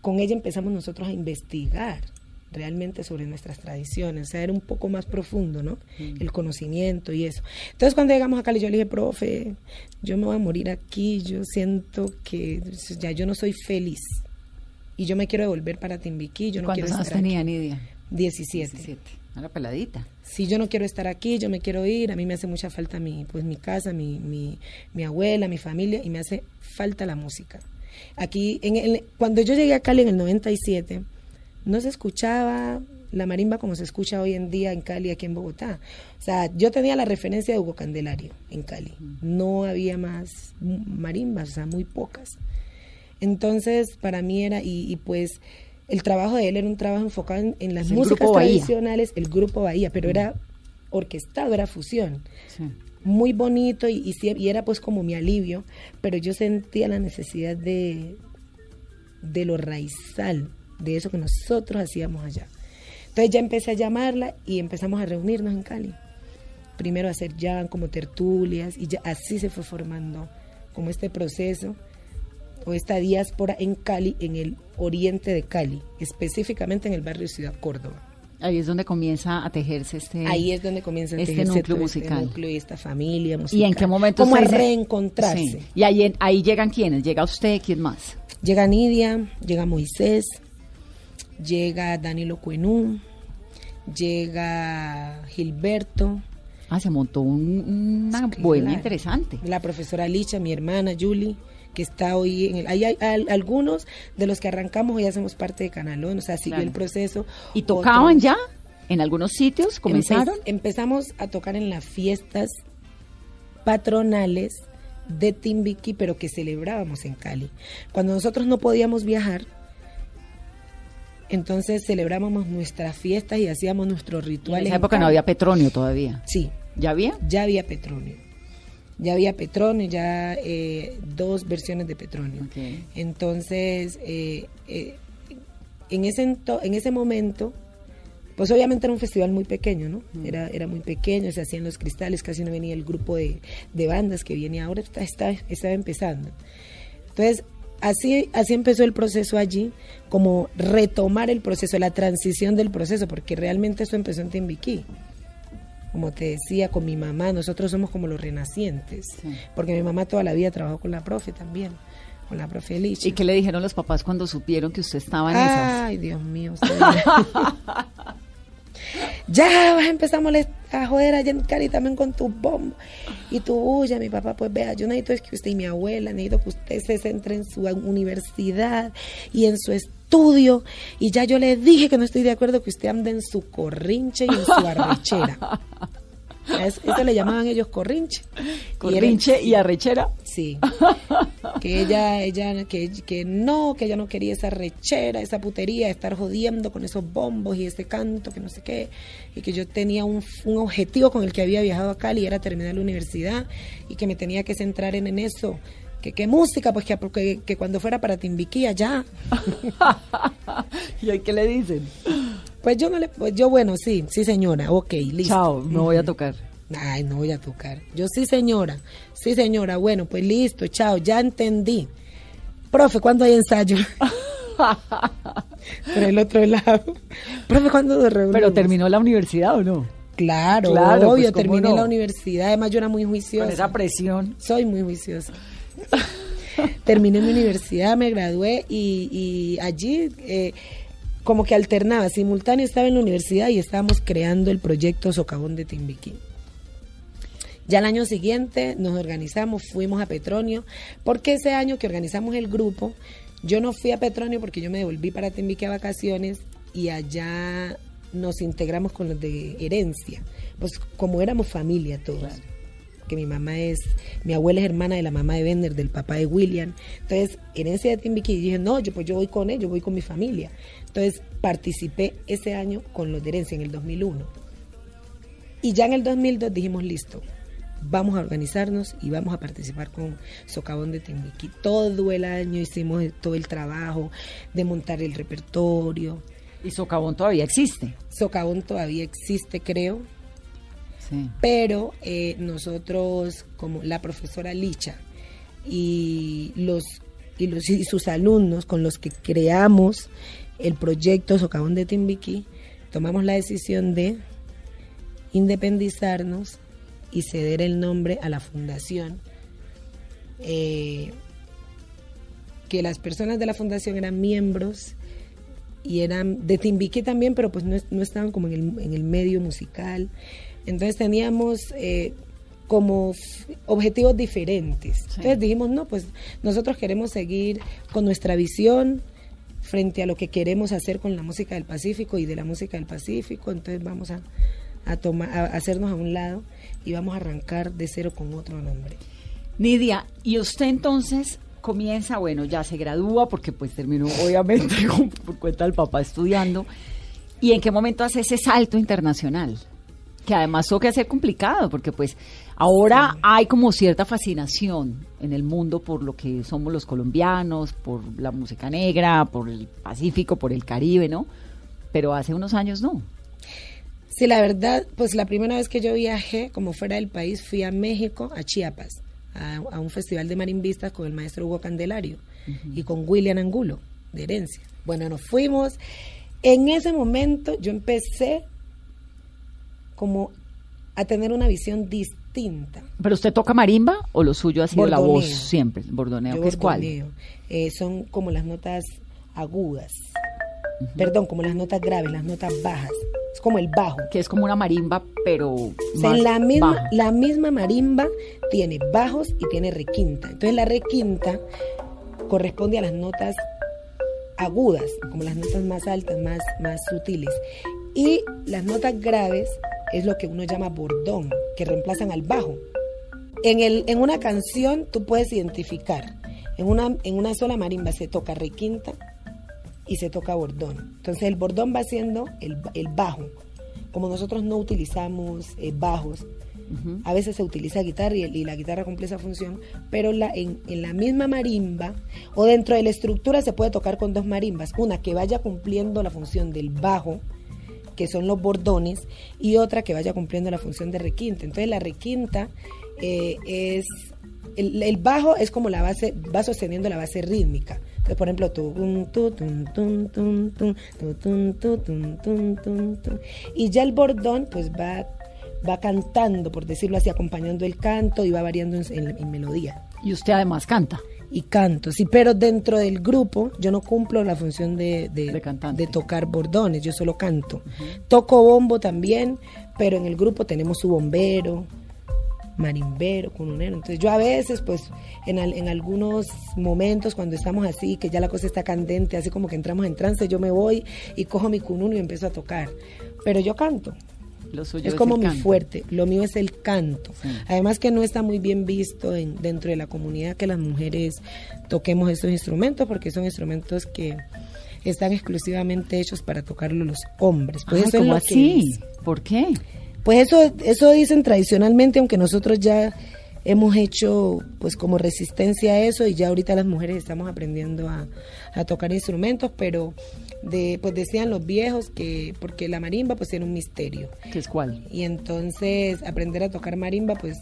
con ella empezamos nosotros a investigar realmente sobre nuestras tradiciones, o sea, era un poco más profundo, ¿no? El conocimiento y eso. Entonces cuando llegamos a Cali yo le dije, profe, yo me voy a morir aquí, yo siento que ya yo no soy feliz y yo me quiero devolver para Timbiquí, yo no quiero ¿Cuántos años estar tenía aquí. Nidia? 17. 17. Una peladita. Si yo no quiero estar aquí, yo me quiero ir, a mí me hace mucha falta mi, pues, mi casa, mi, mi, mi abuela, mi familia, y me hace falta la música. Aquí, en el- cuando yo llegué a Cali en el 97, no se escuchaba la marimba como se escucha hoy en día en Cali, aquí en Bogotá. O sea, yo tenía la referencia de Hugo Candelario en Cali. No había más marimbas, o sea, muy pocas. Entonces, para mí era, y, y pues el trabajo de él era un trabajo enfocado en, en las el músicas tradicionales, el grupo Bahía, pero era orquestado, era fusión. Sí. Muy bonito y, y, era pues como mi alivio, pero yo sentía la necesidad de, de lo raizal, de eso que nosotros hacíamos allá. Entonces ya empecé a llamarla y empezamos a reunirnos en Cali. Primero a hacer jam, como tertulias, y ya así se fue formando como este proceso o esta diáspora en Cali, en el oriente de Cali, específicamente en el barrio Ciudad Córdoba. Ahí es donde comienza a tejerse este... Ahí es donde comienza a este tejerse núcleo este musical. núcleo y esta familia musical. ¿Y en qué momento Como a reencontrarse. Sí. Y ahí, ahí llegan quiénes? ¿Llega usted? ¿Quién más? Llega Nidia, llega Moisés, llega Danilo Cuenú, llega Gilberto, Ah, se montó un- una Claro. buena interesante. la profesora Licha, mi hermana Julie, que está hoy en el... Hay al- algunos de los que arrancamos hoy hacemos parte de Canalón, o sea, siguió Claro. el proceso. ¿Y tocaban Otros- ya? ¿En algunos sitios? ¿Comenzaron? Empe- empezamos a tocar en las fiestas patronales de Timbiquí, pero que celebrábamos en Cali. Cuando nosotros no podíamos viajar, entonces celebrábamos nuestras fiestas y hacíamos nuestros rituales. en esa en época no había petróleo todavía. Sí, ¿Ya había? ya había petróleo. Ya había petróleo, ya eh, dos versiones de petróleo. Ok. Entonces, eh, eh, en, ese ento- en ese momento, pues obviamente era un festival muy pequeño, ¿no? Era, era muy pequeño, se hacían los cristales, casi no venía el grupo de, de bandas que viene ahora, está, está- estaba empezando. Entonces, así, así empezó el proceso allí, como retomar el proceso, la transición del proceso, porque realmente eso empezó en Timbiquí. Como te decía, con mi mamá, nosotros somos como los renacientes, Sí. porque mi mamá toda la vida trabajó con la profe también, con la profe Licha. ¿Y qué le dijeron los papás cuando supieron que usted estaba en esas? Ay, Dios mío. ya vas a empezar a, molest- a joder a Cari también con tu bombo y tu bulla, mi papá, pues vea, yo necesito es que usted y mi abuela, necesito que usted se centre en su universidad y en su estudio, y ya yo le dije que no estoy de acuerdo que usted ande en su corrinche y en su arrechera. Eso, eso le llamaban ellos corrinche. Corrinche y arrechera. Sí. Que ella, ella, que, que no, que ella no quería esa rechera, esa putería, estar jodiendo con esos bombos y ese canto, que no sé qué. Y que yo tenía un, un objetivo con el que había viajado a Cali, era terminar la universidad y que me tenía que centrar en, en eso. Que qué música, pues que, que, que cuando fuera para Timbiquí allá. ¿Y ahí qué le dicen? Pues yo no le, pues yo bueno, sí, sí señora, ok, listo. Chao, me voy a tocar. Ay, no voy a tocar. Yo sí, señora. Sí, señora. Bueno, pues listo, chao, ya entendí. Profe, ¿cuándo hay ensayo? Por el otro lado. Profe, ¿cuándo nos reunimos? ¿Pero terminó la universidad o no? Claro, Claro, obvio, pues, ¿cómo terminé no? la universidad. Además, yo era muy Con juiciosa. esa presión. Soy muy juiciosa. Terminé mi universidad, me gradué y, y allí eh, como que alternaba, simultáneo estaba en la universidad y estábamos creando el proyecto Socavón de Timbiquí. Ya el año siguiente nos organizamos, fuimos a Petronio, porque ese año que organizamos el grupo, yo no fui a Petronio porque yo me devolví para Timbiquí a vacaciones y allá nos integramos con los de herencia, pues como éramos familia todos que mi mamá es, mi abuela es hermana de la mamá de Bender, del papá de William. Entonces, herencia de Timbiquí, dije, no, yo pues yo voy con él, yo voy con mi familia. Entonces, participé ese año con los de herencia en el 2001. Y ya en el 2002 dijimos, listo, vamos a organizarnos y vamos a participar con Socavón de Timbiquí. Todo el año hicimos todo el trabajo de montar el repertorio. Y Socavón todavía existe. Socavón todavía existe, creo, Pero eh, nosotros como la profesora Licha y los y los y sus alumnos con los que creamos el proyecto Socavón de Timbiquí tomamos la decisión de independizarnos y ceder el nombre a la fundación eh, que las personas de la fundación eran miembros y eran de Timbiquí también, pero pues no, no estaban como en el, en el medio musical. Entonces teníamos eh, como objetivos diferentes. Entonces dijimos, no, pues nosotros queremos seguir con nuestra visión frente a lo que queremos hacer con la música del Pacífico y de la música del Pacífico. Entonces vamos a, a, tomar, a hacernos a un lado y vamos a arrancar de cero con otro nombre. Nidia, y usted entonces comienza, bueno, ya se gradúa porque pues terminó obviamente por cuenta del papá estudiando. ¿Y en qué momento hace ese salto internacional? Que además toca ser complicado porque pues ahora hay como cierta fascinación en el mundo por lo que somos los colombianos, por la música negra, por el Pacífico, por el Caribe, ¿no? Pero hace unos años no. Sí, la verdad, pues la primera vez que yo viajé como fuera del país fui a México, a Chiapas, a, a un festival de marimbistas con el maestro Hugo Candelario y con William Angulo, de herencia. Bueno, nos fuimos. En ese momento yo empecé como a tener una visión distinta. ¿Pero usted toca marimba o lo suyo ha sido la voz siempre? Bordoneo, Yo ¿qué es cuál? Eh, son como las notas agudas. Perdón, como las notas graves, las notas bajas. Es como el bajo. Que es como una marimba, pero O sea, más en la misma, bajo. la misma marimba tiene bajos y tiene requinta. Entonces la requinta corresponde a las notas agudas, como las notas más altas, más, más sutiles. Y las notas graves es lo que uno llama bordón, que reemplazan al bajo. En, el, en una canción tú puedes identificar, en una, en una sola marimba se toca requinta y se toca bordón. Entonces el bordón va siendo el, el bajo. Como nosotros no utilizamos eh, bajos, a veces se utiliza guitarra y, y la guitarra cumple esa función, pero la, en, en la misma marimba o dentro de la estructura se puede tocar con dos marimbas, una que vaya cumpliendo la función del bajo, que son los bordones, y otra que vaya cumpliendo la función de requinta. Entonces la requinta eh, es, el, el bajo es como la base, va sosteniendo la base rítmica. Entonces, por ejemplo, y ya el bordón pues va, va cantando, por decirlo así, acompañando el canto y va variando en, en- en melodía. Y usted además canta. Y canto, sí, pero dentro del grupo yo no cumplo la función de, de, De cantante. de tocar bordones, yo solo canto. Toco bombo también, pero en el grupo tenemos su bombero, marimbero, cununero. Entonces yo a veces, pues, en, al- en algunos momentos cuando estamos así, que ya la cosa está candente, así como que entramos en trance, yo me voy y cojo mi cununo y empiezo a tocar. Pero yo canto. Lo suyo Es como mi canto. fuerte, lo mío es el canto. Sí. Además que no está muy bien visto en- dentro de la comunidad que las mujeres toquemos estos instrumentos porque son instrumentos que están exclusivamente hechos para tocarlo los hombres. Pues Ay, eso es ¿cómo lo que así? ¿Por qué? Pues eso, eso dicen tradicionalmente, aunque nosotros ya hemos hecho pues como resistencia a eso y ya ahorita las mujeres estamos aprendiendo a, a tocar instrumentos, pero de, pues decían los viejos que, porque la marimba pues tiene un misterio. ¿Qué es cuál? Y entonces aprender a tocar marimba, pues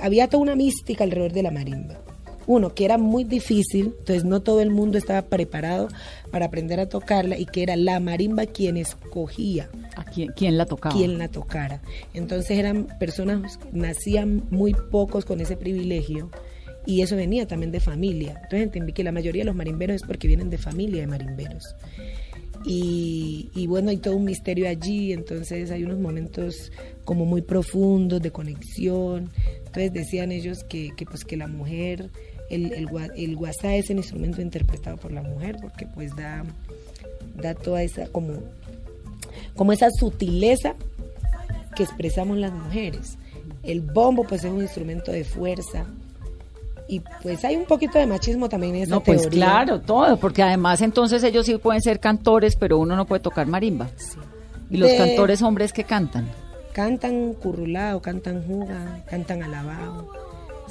había toda una mística alrededor de la marimba. Uno, que era muy difícil, entonces no todo el mundo estaba preparado para aprender a tocarla y que era la marimba quien escogía ¿A quién, quién la tocaba? quien la tocara. Entonces eran personas, nacían muy pocos con ese privilegio y eso venía también de familia. Entonces entendí que la mayoría de los marimberos es porque vienen de familia de marimberos. Y, y bueno, hay todo un misterio allí, entonces hay unos momentos como muy profundos de conexión. Entonces decían ellos que, que pues que la mujer, el, el, gua- el guasá es el instrumento interpretado por la mujer porque pues da, da toda esa como como esa sutileza que expresamos las mujeres. El bombo pues es un instrumento de fuerza y pues hay un poquito de machismo también en esa No, pues teoría. claro, todo, porque además entonces ellos sí pueden ser cantores, pero uno no puede tocar marimba. Y los cantores hombres que cantan. Cantan currulao, cantan juga, cantan alabao.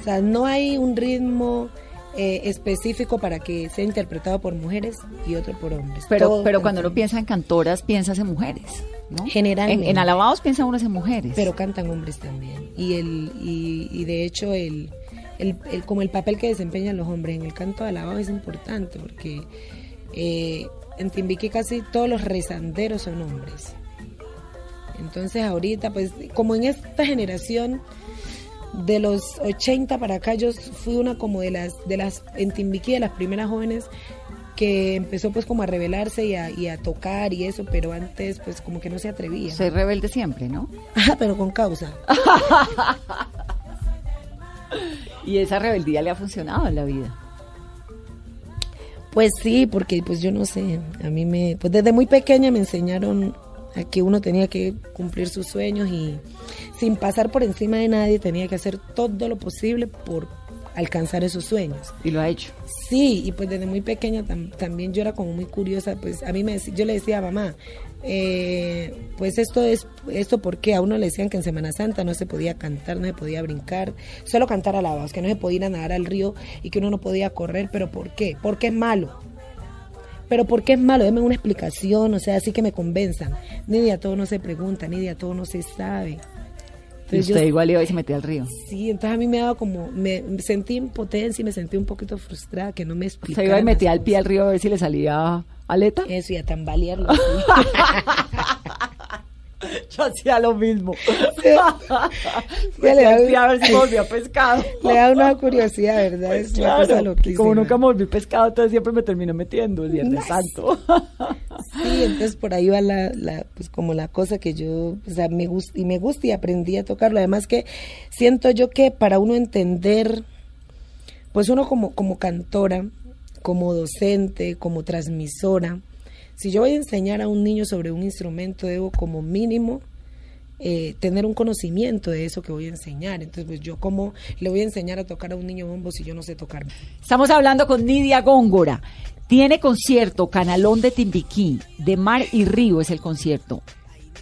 O sea, no hay un ritmo eh, específico para que sea interpretado por mujeres y otro por hombres. Pero, Todos pero cuando uno piensa en cantoras, piensas en mujeres, ¿no? Generalmente. En, en alabados piensa uno en mujeres. pero cantan hombres también. Y el y, y de hecho el, el, el- como el papel que desempeñan los hombres en el canto de alabado es importante porque eh, en Timbiquí casi todos los rezanderos son hombres. Entonces ahorita pues como en esta generación de los 80 para acá yo fui una como de las de las en Timbiquí de las primeras jóvenes que empezó pues como a revelarse y a, y a tocar y eso, pero antes pues como que no se atrevía. Soy rebelde siempre, ¿no? Ajá, pero con causa. Y esa rebeldía le ha funcionado en la vida. Pues sí, porque pues yo no sé, a mí me, pues desde muy pequeña me enseñaron a que uno tenía que cumplir sus sueños y sin pasar por encima de nadie tenía que hacer todo lo posible por alcanzar esos sueños. Y lo ha hecho. Sí, y pues desde muy pequeña tam- también yo era como muy curiosa, pues a mí me yo le decía a mamá, eh, pues esto es esto porque a uno le decían que en Semana Santa no se podía cantar, no se podía brincar, solo cantar alabados, que no se podía ir a nadar al río y que uno no podía correr, pero ¿por qué? Porque es malo. Pero ¿por qué es malo? Denme una explicación, o sea, así que me convenzan. Ni de a todo no se pregunta, ni de a todo no se sabe. Y Entonces, yo- usted igual iba y se metía al río. Sí, entonces a mí me daba como, me, sentí impotencia y me sentí un poquito frustrada que no me Se explicaban. iba y metía el pie al río a ver si le salía aleta. Eso y a tambalearlo. Yo hacía lo mismo. Ya le da- pie a ver si volvía pescado. Le da una curiosidad, ¿verdad? Pues es una cosa loquísima. como nunca me volví pescado, entonces siempre me terminó metiendo el Viernes Santo. Sí, entonces por ahí va la, la, pues como la cosa que yo, o sea, me gusta y me gusta y aprendí a tocarlo. Además que siento yo que para uno entender, pues uno como, como cantora, como docente, como transmisora, si yo voy a enseñar a un niño sobre un instrumento, debo como mínimo eh, tener un conocimiento de eso que voy a enseñar. Entonces, pues yo como le voy a enseñar a tocar a un niño bombo si yo no sé tocar. Estamos hablando con Nidia Góngora. Tiene concierto Canalón de Timbiquí, de Mar y Río es el concierto.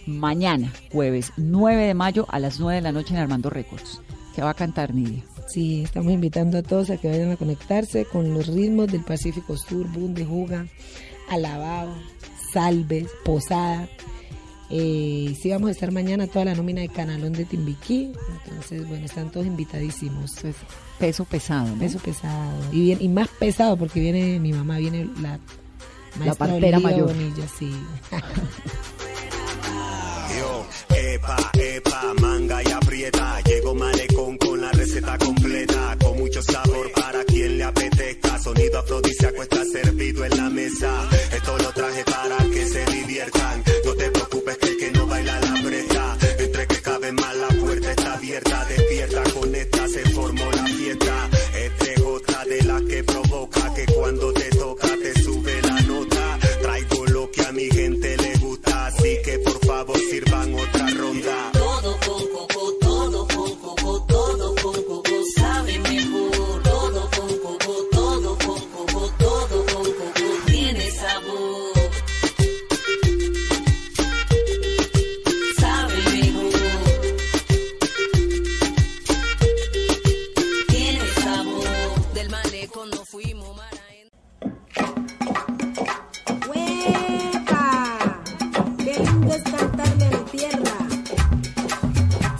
Mañana, jueves 9 de mayo a las 9 de la noche en Armando Records. ¿Qué va a cantar Nidia? Sí, estamos invitando a todos a que vayan a conectarse con los ritmos del Pacífico Sur, Bunde, Juga, Alabao, Salves, Posada. Eh, sí, vamos a estar mañana toda la nómina de Canalón de Timbiquí. Entonces, bueno, están todos invitadísimos. Pues, peso pesado, ¿no? Peso pesado. Y, bien, y más pesado porque viene mi mamá, viene la maestra partera Olivia mayor. Bonilla, sí. Yo, epa, epa, manga y aprieta. Llego malecón con la receta completa. Con mucho sabor para quien le apetece. afrodisíaco está servido en la mesa. Esto lo traje para que se diviertan. No te preocupes que el que no baila la presta. Entre que cabe más la puerta está abierta. Despierta con esta se formó la fiesta. Este es otra de las que provoca que cuando te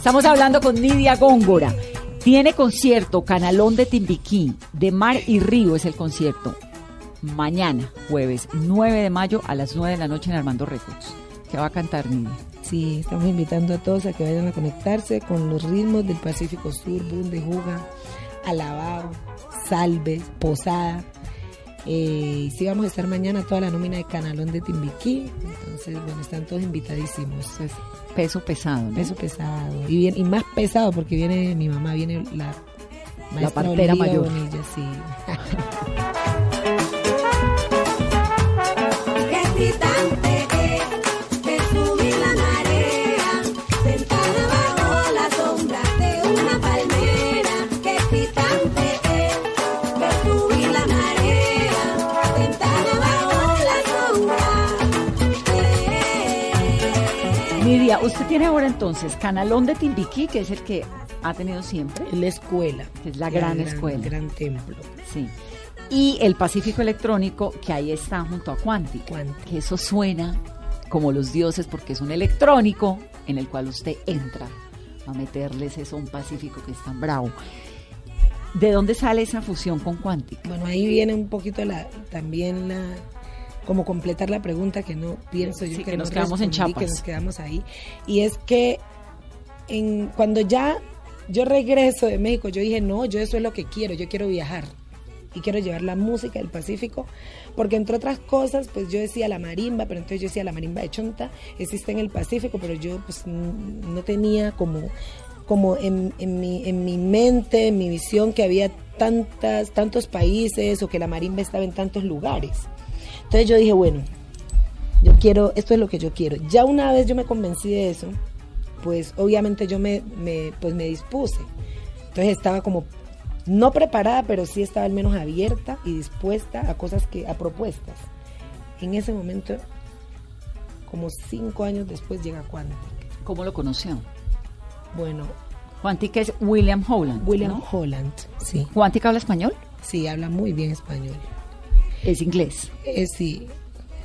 Estamos hablando con Nidia Góngora. Tiene concierto Canalón de Timbiquí, de Mar y Río es el concierto. Mañana, jueves 9 de mayo a las 9 de la noche en Armando Records. ¿Qué va a cantar Nidia? Sí, estamos invitando a todos a que vayan a conectarse con los ritmos del Pacífico Sur, Bundejuga, Alabao, Salve, Posada. Eh, y sí vamos a estar mañana toda la nómina de Canalón de Timbiquí. Entonces, bueno, están todos invitadísimos. Pues, peso pesado, ¿no? Peso pesado. Y, bien, y más pesado porque viene mi mamá, viene la maestra partera Olivia mayor. Bonilla, sí. usted tiene ahora entonces Canalón de Timbiquí, que es el que ha tenido siempre. La escuela. Que es la gran escuela. gran templo. Sí. Y el Pacífico Electrónico, que ahí está junto a Quantic. Quantic. Que eso suena como los dioses porque es un electrónico en el cual usted entra a meterle ese son pacífico que es tan bravo. ¿De dónde sale esa fusión con Quantic? Bueno, ahí viene un poquito la también la como completar la pregunta que no pienso yo Sí, que, que no nos quedamos en Chiapas. que nos quedamos ahí y es que en, cuando ya yo regreso de México yo dije no yo eso es lo que quiero yo quiero viajar y quiero llevar la música del Pacífico porque entre otras cosas pues yo decía la marimba pero entonces yo decía la marimba de Chonta existe en el Pacífico pero yo pues no tenía como como en, en mi, en mi mente, en mi visión, que había tantas, tantos países o que la marimba estaba en tantos lugares. Entonces yo dije, bueno, yo quiero, esto es lo que yo quiero. Ya una vez yo me convencí de eso, pues obviamente yo me, me, pues me dispuse. Entonces estaba como, no preparada, pero sí estaba al menos abierta y dispuesta a cosas que, a propuestas. En ese momento, como cinco años después, llega Quantic. ¿Cómo lo conoció? Bueno, Quantic es William Holland. William ¿no? Holland, sí. ¿Quantic habla español? Sí, habla muy bien español. Es inglés. Eh, sí,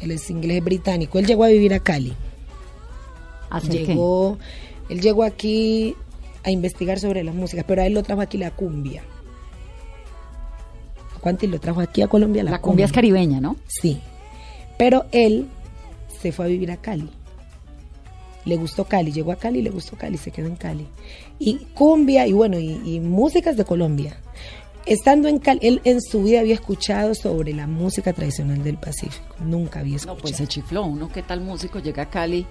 él es inglés británico. Él llegó a vivir a Cali. ¿Hace qué? Llegó, él llegó aquí a investigar sobre las músicas, pero a él lo trajo aquí la cumbia. Cuánti lo trajo aquí a Colombia la, La cumbia es caribeña, ¿no? Sí. Pero él se fue a vivir a Cali. Le gustó Cali, llegó a Cali, le gustó Cali, se quedó en Cali. Y cumbia y bueno, y, y músicas de Colombia. Estando en Cali, él en su vida había escuchado sobre la música tradicional del Pacífico. Nunca había No, escuchado. pues se chifló. Uno, ¿qué tal músico? Llega a Cali.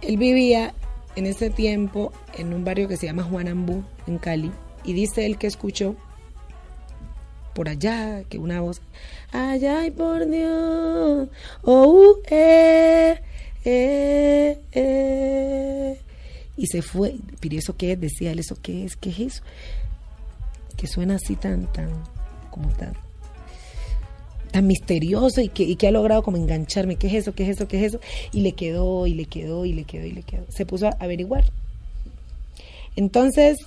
Él vivía en ese tiempo en un barrio que se llama Juanambú, en Cali, y dice él que escuchó por allá, que una voz, allá y por Dios, oh, uh, eh, eh, eh. Y se fue, pero ¿eso qué es? Decía él, ¿eso qué es? ¿Qué es eso? Que suena así tan, tan, como tan, tan misterioso y que, y que ha logrado como engancharme. ¿Qué es eso? ¿Qué es eso? ¿Qué es eso? Y le quedó, y le quedó, y le quedó, y le quedó. Se puso a averiguar. Entonces,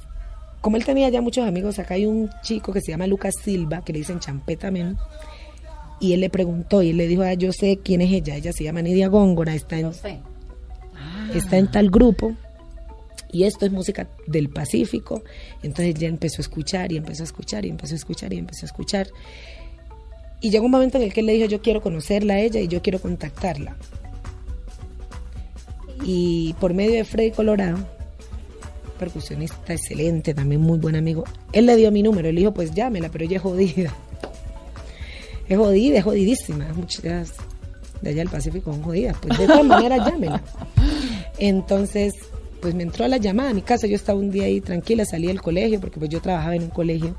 como él tenía ya muchos amigos, acá hay un chico que se llama Lucas Silva, que le dicen Champeta Men, y él le preguntó, y él le dijo, ah, yo sé quién es ella, ella se llama Nidia Góngora, está en, está en tal grupo, y esto es música del Pacífico. Entonces ya empezó a escuchar y empezó a escuchar y empezó a escuchar y empezó a escuchar. Y llegó un momento en el que él le dijo, yo quiero conocerla a ella y yo quiero contactarla. Y por medio de Freddy Colorado, percusionista excelente, también muy buen amigo, él le dio mi número, él dijo, pues llámela, pero ella es jodida. Es jodida, es jodidísima. Muchas de allá del Pacífico son jodidas. Pues de todas maneras, llámenla. Entonces, pues me entró la llamada a mi casa. Yo estaba un día ahí tranquila, salí del colegio, porque pues yo trabajaba en un colegio.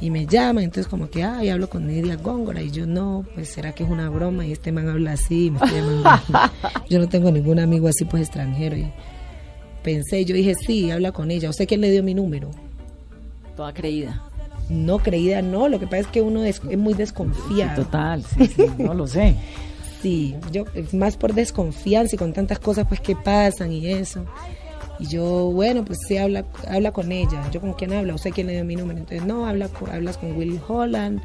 Y me llama, entonces como que, ay, hablo con Nidia Góngora. Y yo, no, pues será que es una broma. Y este man habla así, me yo no tengo ningún amigo así, pues extranjero. Y pensé, yo dije, sí, habla con ella. ¿Usted quién le dio mi número? Toda creída. No, creída no. Lo que pasa es que uno es, es muy desconfiado. Total, sí, sí, no lo sé. Sí, yo más por desconfianza y con tantas cosas pues que pasan y eso. Y yo, bueno, pues sí, habla, habla con ella. Yo con quién habla, usted quién le dio mi número. Entonces, no, habla hablas con Willy Holland,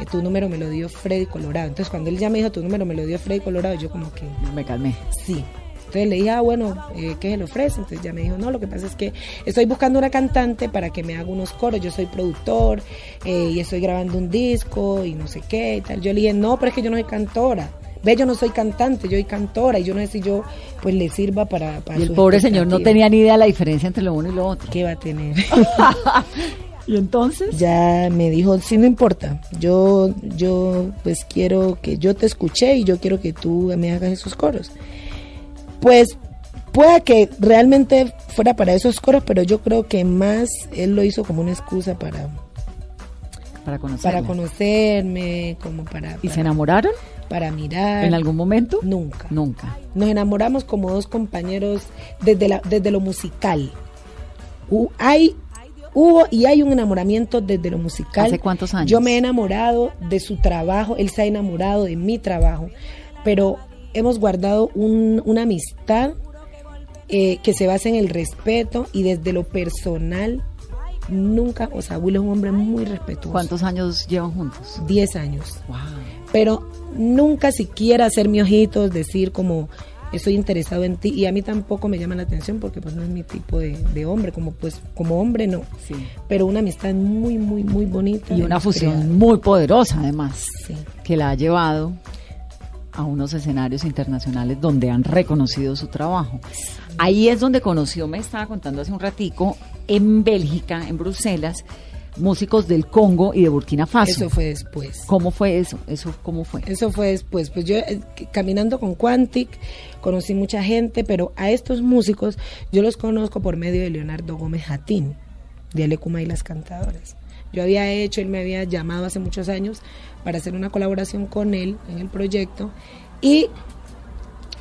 eh, tu número me lo dio Freddy Colorado. Entonces, cuando él ya me dijo, tu número me lo dio Freddy Colorado, yo como que, Me calmé. sí. Entonces le dije, ah, bueno, eh, ¿qué se le ofrece? Entonces ya me dijo, no, lo que pasa es que estoy buscando una cantante para que me haga unos coros. Yo soy productor eh, y estoy grabando un disco y no sé qué y tal. Yo le dije, no, pero es que yo no soy cantora. Ve, yo no soy cantante, yo soy cantora y yo no sé si yo pues le sirva para... para Y el pobre señor no tenía ni idea de la diferencia entre lo uno y lo otro. ¿Qué va a tener? ¿Y entonces? ya me dijo, sí, no importa, yo, yo pues quiero que yo te escuché y yo quiero que tú me hagas esos coros. Pues pueda que realmente fuera para esos coros, pero yo creo que más él lo hizo como una excusa para, Para para conocerme, como para, ¿Y se para, enamoraron para mirar. en algún momento? Nunca. Nunca. Nos enamoramos como dos compañeros desde, la, desde lo musical. Hay, hubo y hay un enamoramiento desde lo musical. ¿Hace cuántos años? Yo me he enamorado de su trabajo, él se ha enamorado de mi trabajo, pero hemos guardado un- una amistad eh, que se basa en el respeto y desde lo personal nunca, o sea, Will es un hombre muy respetuoso. ¿Cuántos años llevan juntos? 10 años Wow. Pero nunca siquiera hacer mi ojitos, decir como estoy interesado en ti y a mí tampoco me llama la atención porque pues no es mi tipo de, de hombre, como pues como hombre no, Sí. pero una amistad muy muy muy bonita Y una fusión muy poderosa, además, Sí. que la ha llevado a unos escenarios internacionales donde han reconocido su trabajo. Ahí es donde conoció, me estaba contando hace un ratico, en Bélgica, en Bruselas, músicos del Congo y de Burkina Faso. Eso fue después. ¿Cómo fue eso? ¿Eso cómo fue? Eso fue después. Pues yo eh, caminando con Quantic conocí mucha gente, pero a estos músicos yo los conozco por medio de Leonardo Gómez Jatín, de Alecuma y las Cantadoras. Yo había hecho, él me había llamado hace muchos años para hacer una colaboración con él en el proyecto y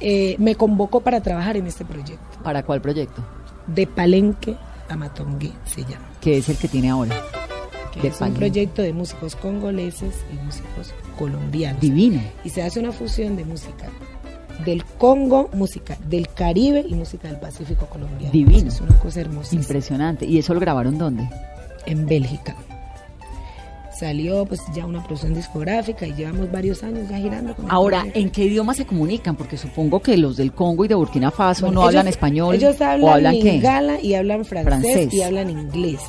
eh, me convocó para trabajar en este proyecto. ¿Para cuál proyecto? De Palenque a Matongue se llama. Que es el que tiene ahora. Que es un proyecto de músicos congoleses y músicos colombianos. Divino. y se hace una fusión de música del Congo, música del Caribe y música del Pacífico colombiano. Divino. Es una cosa hermosa. Impresionante. ¿Y eso lo grabaron dónde? En Bélgica. Salió pues ya una producción discográfica y llevamos varios años ya girando. con Ahora. ¿en qué idioma se comunican? Porque supongo que los del Congo y de Burkina Faso Bueno, no hablan español. Ellos hablan, ¿O hablan qué? y hablan francés, Francés. y hablan inglés.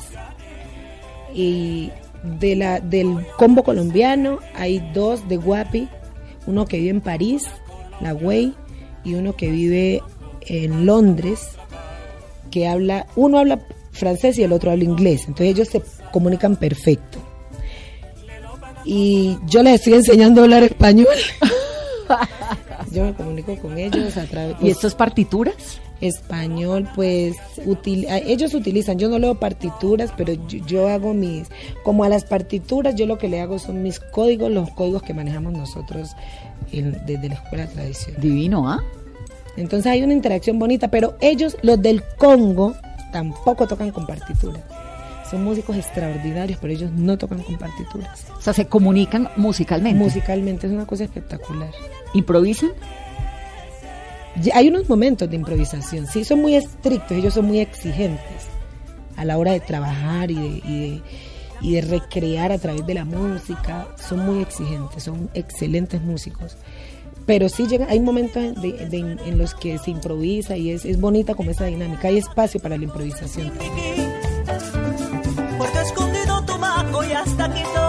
Y de la, del combo colombiano hay dos de Guapi, uno que vive en París, la Güey, y uno que vive en Londres, que habla, uno habla francés y el otro habla inglés. Entonces ellos se comunican perfecto. Y yo les estoy enseñando a hablar español. yo me comunico con ellos a través ¿Y esto es partituras? español, pues util- ellos utilizan, yo no leo partituras, pero yo, yo hago mis, como a las partituras, yo lo que le hago son mis códigos, los códigos que manejamos nosotros en- desde la escuela de tradición. Divino, ¿ah? Entonces hay una interacción bonita, pero ellos, los del Congo, tampoco tocan con partituras. Son músicos extraordinarios, pero ellos no tocan con partituras. O sea, se comunican musicalmente. Musicalmente es una cosa espectacular. ¿Improvisan? Hay unos momentos de improvisación, sí, son muy estrictos, ellos son muy exigentes a la hora de trabajar y de, y de, y de recrear a través de la música, son muy exigentes, son excelentes músicos. Pero sí llegan, hay momentos en, de- de- en los que se improvisa y es, es bonita como esa dinámica, hay espacio para la improvisación. Chango y hasta Quito.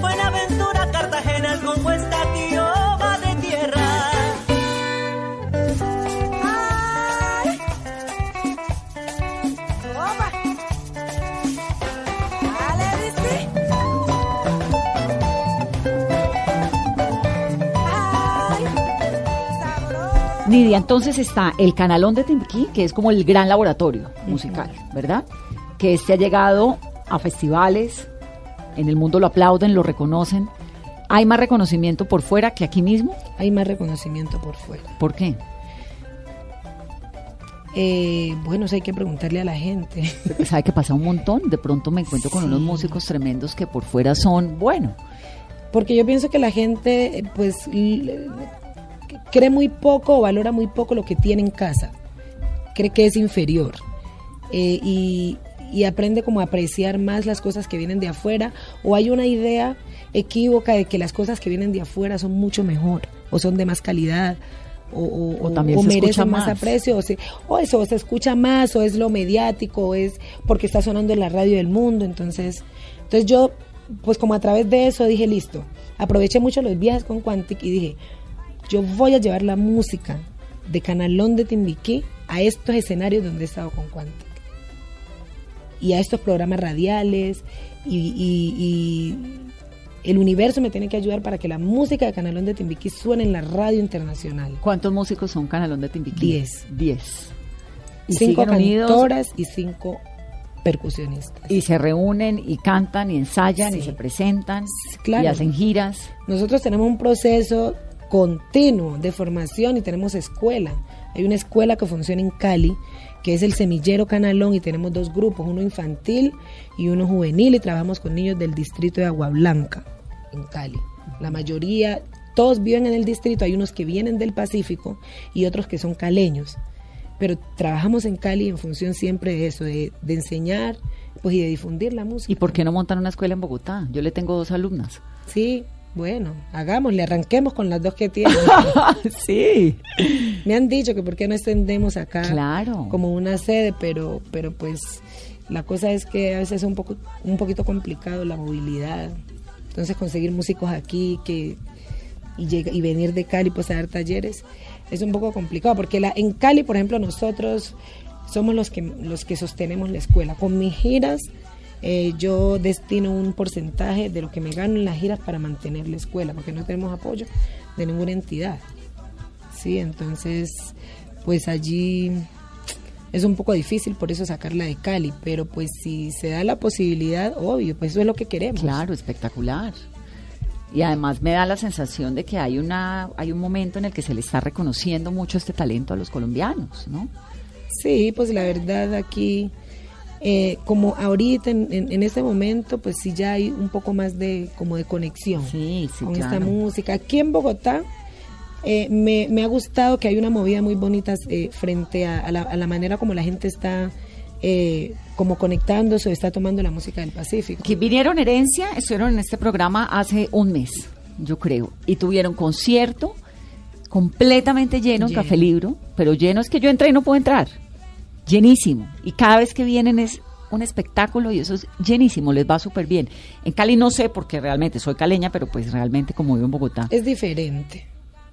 Buenaventura, Cartagena, como está va de tierra. Ay. Opa. Nidia, entonces está el canalón de Timbiquí, que es como el gran laboratorio musical, ¿verdad? que este ha llegado a festivales, en el mundo lo aplauden, lo reconocen. ¿Hay más reconocimiento por fuera que aquí mismo? Hay más reconocimiento por fuera. ¿Por qué? Eh, bueno, eso hay que preguntarle a la gente. Sabe que pasa un montón. De pronto me encuentro con unos músicos tremendos que por fuera son, bueno, Porque yo pienso que la gente, eh, pues, cree muy poco o valora muy poco lo que tiene en casa. Cree que es inferior. Eh, y, y aprende como a apreciar más las cosas que vienen de afuera. O hay una idea equívoca de que las cosas que vienen de afuera son mucho mejor. O son de más calidad. O, o- O también o se escucha merecen más, más. aprecio. O, se- o eso, o se escucha más. O es lo mediático. O es porque está sonando en la radio del mundo. Entonces, entonces yo pues como a través de eso dije, listo, aproveché mucho los viajes con Quantic y dije, yo voy a llevar la música de Canalón de Timbiquí a estos escenarios donde he estado con Quantic. Y a estos programas radiales y, y- y el universo me tiene que ayudar para que la música de Canalón de Timbiquí suene en la radio internacional. ¿cuántos músicos son Canalón de Timbiquí? Diez. Diez. Y cinco cantoras y cinco percusionistas. y se reúnen y cantan y ensayan y se presentan claro. y hacen giras. Nosotros tenemos un proceso continuo de formación y tenemos escuela. Hay una escuela que funciona en Cali, que es el Semillero Canalón, y tenemos dos grupos, uno infantil y uno juvenil, y trabajamos con niños del distrito de Agua Blanca, en Cali. La mayoría, todos viven en el distrito, hay unos que vienen del Pacífico y otros que son caleños. Pero trabajamos en Cali en función siempre de eso, de, de enseñar pues, y de difundir la música. ¿Y por qué no montan una escuela en Bogotá? Yo le tengo dos alumnas. Sí, bueno, hagámosle, arranquemos con las dos que tienen. sí. Me han dicho que por qué no extendemos acá Claro. como una sede, pero, pero pues la cosa es que a veces es un poco, un poquito complicado la movilidad. Entonces conseguir músicos aquí que y, y venir de Cali pues a dar talleres es un poco complicado porque la, en Cali por ejemplo nosotros somos los que los que sostenemos la escuela con mis giras eh, yo destino un porcentaje de lo que me gano en las giras para mantener la escuela porque no tenemos apoyo de ninguna entidad sí entonces pues allí es un poco difícil por eso sacarla de Cali pero pues si se da la posibilidad obvio pues eso es lo que queremos Claro, espectacular. Y además me da la sensación de que hay una hay un momento en el que se le está reconociendo mucho este talento a los colombianos, ¿no? Sí, pues la verdad aquí, eh, como ahorita en, en- en este momento, pues sí ya hay un poco más de como de conexión Sí, sí, con claro. esta música. Aquí en Bogotá eh, me, me ha gustado que hay una movida muy bonita eh, frente a, a la, a la manera como la gente está eh, como conectándose o está tomando la música del Pacífico. Que vinieron herencia, estuvieron en este programa hace un mes, yo creo, y tuvieron concierto completamente lleno, en. Café Libro, pero lleno es que yo entré y no puedo entrar. Llenísimo. Y cada vez que vienen es un espectáculo y eso es llenísimo, les va súper bien. En Cali no sé porque realmente soy caleña, pero pues realmente como vivo en Bogotá. Es diferente.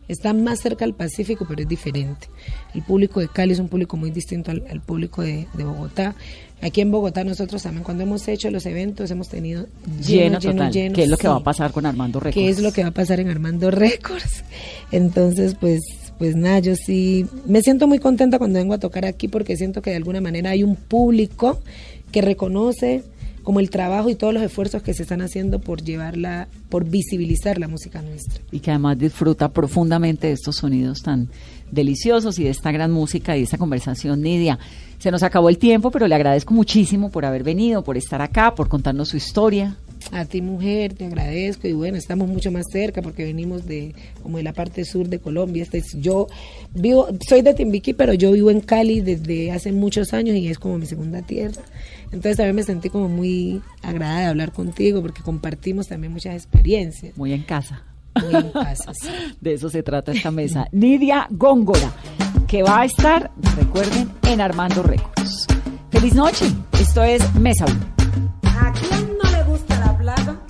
Está más cerca al Pacífico, pero es diferente. El público de Cali es un público muy distinto al, al público de, de Bogotá. Aquí en Bogotá nosotros también cuando hemos hecho los eventos hemos tenido lleno, lleno, total. lleno, ¿Qué es lo que va a pasar con Armando Records? ¿Qué es lo que va a pasar en Armando Records? Entonces, pues, pues nada, yo sí me siento muy contenta cuando vengo a tocar aquí porque siento que de alguna manera hay un público que reconoce como el trabajo y todos los esfuerzos que se están haciendo por llevarla, por visibilizar la música nuestra. y que además disfruta profundamente de estos sonidos tan deliciosos y de esta gran música y de esta conversación, Nidia. Se nos acabó el tiempo, pero le agradezco muchísimo por haber venido, por estar acá, por contarnos su historia. A ti mujer, te agradezco y bueno, estamos mucho más cerca porque venimos de como de la parte sur de Colombia. Este es- yo vivo, soy de Timbiquí, pero yo vivo en Cali desde hace muchos años y es como mi segunda tierra. Entonces también me sentí como muy agradada de hablar contigo porque compartimos también muchas experiencias. Muy en casa. Muy en casa, sí. De eso se trata esta mesa. Nidia Góngora, que va a estar, recuerden, en Armando Records. Feliz noche. Esto es Mesa Blue. hablado.